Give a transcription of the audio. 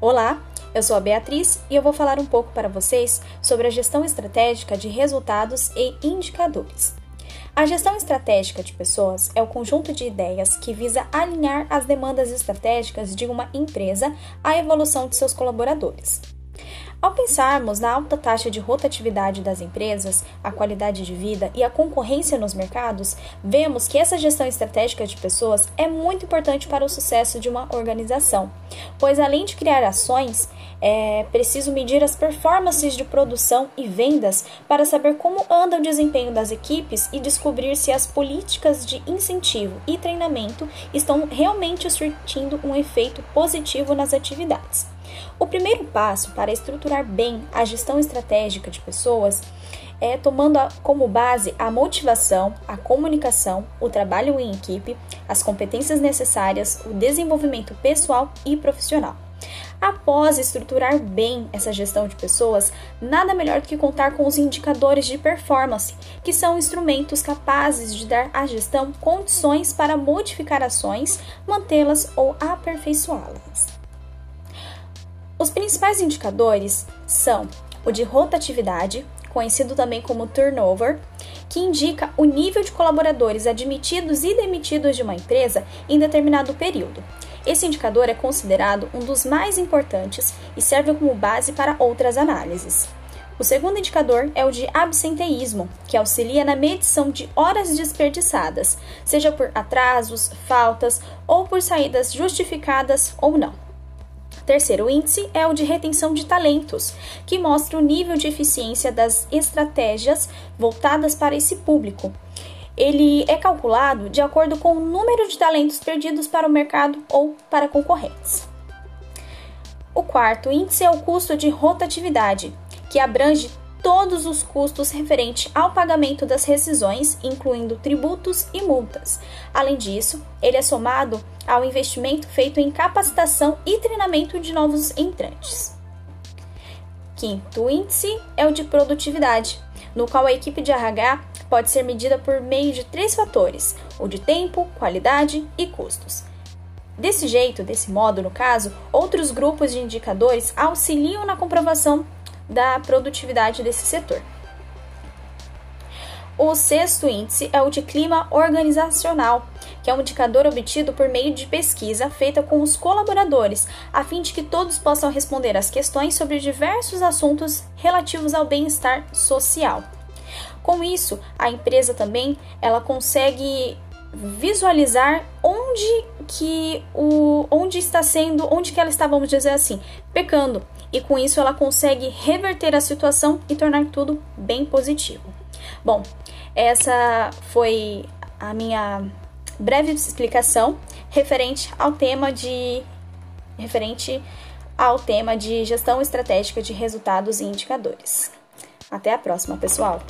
Olá, eu sou a Beatriz e eu vou falar um pouco para vocês sobre a gestão estratégica de resultados e indicadores. A gestão estratégica de pessoas é o conjunto de ideias que visa alinhar as demandas estratégicas de uma empresa à evolução de seus colaboradores. Ao pensarmos na alta taxa de rotatividade das empresas, a qualidade de vida e a concorrência nos mercados, vemos que essa gestão estratégica de pessoas é muito importante para o sucesso de uma organização, pois além de criar ações, é preciso medir as performances de produção e vendas para saber como anda o desempenho das equipes e descobrir se as políticas de incentivo e treinamento estão realmente surtindo um efeito positivo nas atividades. O primeiro passo para estruturar bem a gestão estratégica de pessoas é tomando como base a motivação, a comunicação, o trabalho em equipe, as competências necessárias, o desenvolvimento pessoal e profissional. Após estruturar bem essa gestão de pessoas, nada melhor do que contar com os indicadores de performance, que são instrumentos capazes de dar à gestão condições para modificar ações, mantê-las ou aperfeiçoá-las. Os principais indicadores são o de rotatividade, conhecido também como turnover, que indica o nível de colaboradores admitidos e demitidos de uma empresa em determinado período. Esse indicador é considerado um dos mais importantes e serve como base para outras análises. O segundo indicador é o de absenteísmo, que auxilia na medição de horas desperdiçadas, seja por atrasos, faltas ou por saídas justificadas ou não. Terceiro índice é o de retenção de talentos, que mostra o nível de eficiência das estratégias voltadas para esse público. Ele é calculado de acordo com o número de talentos perdidos para o mercado ou para concorrentes. O quarto índice é o custo de rotatividade, que abrange todos os custos referentes ao pagamento das rescisões, incluindo tributos e multas. Além disso, ele é somado ao investimento feito em capacitação e treinamento de novos entrantes. Quinto índice é o de produtividade, no qual a equipe de RH pode ser medida por meio de três fatores: o de tempo, qualidade e custos. Desse jeito, desse modo, no caso, outros grupos de indicadores auxiliam na comprovação da produtividade desse setor. O sexto índice é o de clima organizacional, que é um indicador obtido por meio de pesquisa feita com os colaboradores, a fim de que todos possam responder às questões sobre diversos assuntos relativos ao bem-estar social. Com isso, a empresa também ela consegue visualizar onde que o onde está sendo, onde que ela está, vamos dizer assim, pecando. E com isso ela consegue reverter a situação e tornar tudo bem positivo. Bom, essa foi a minha breve explicação referente ao tema de referente ao tema de gestão estratégica de resultados e indicadores. Até a próxima, pessoal.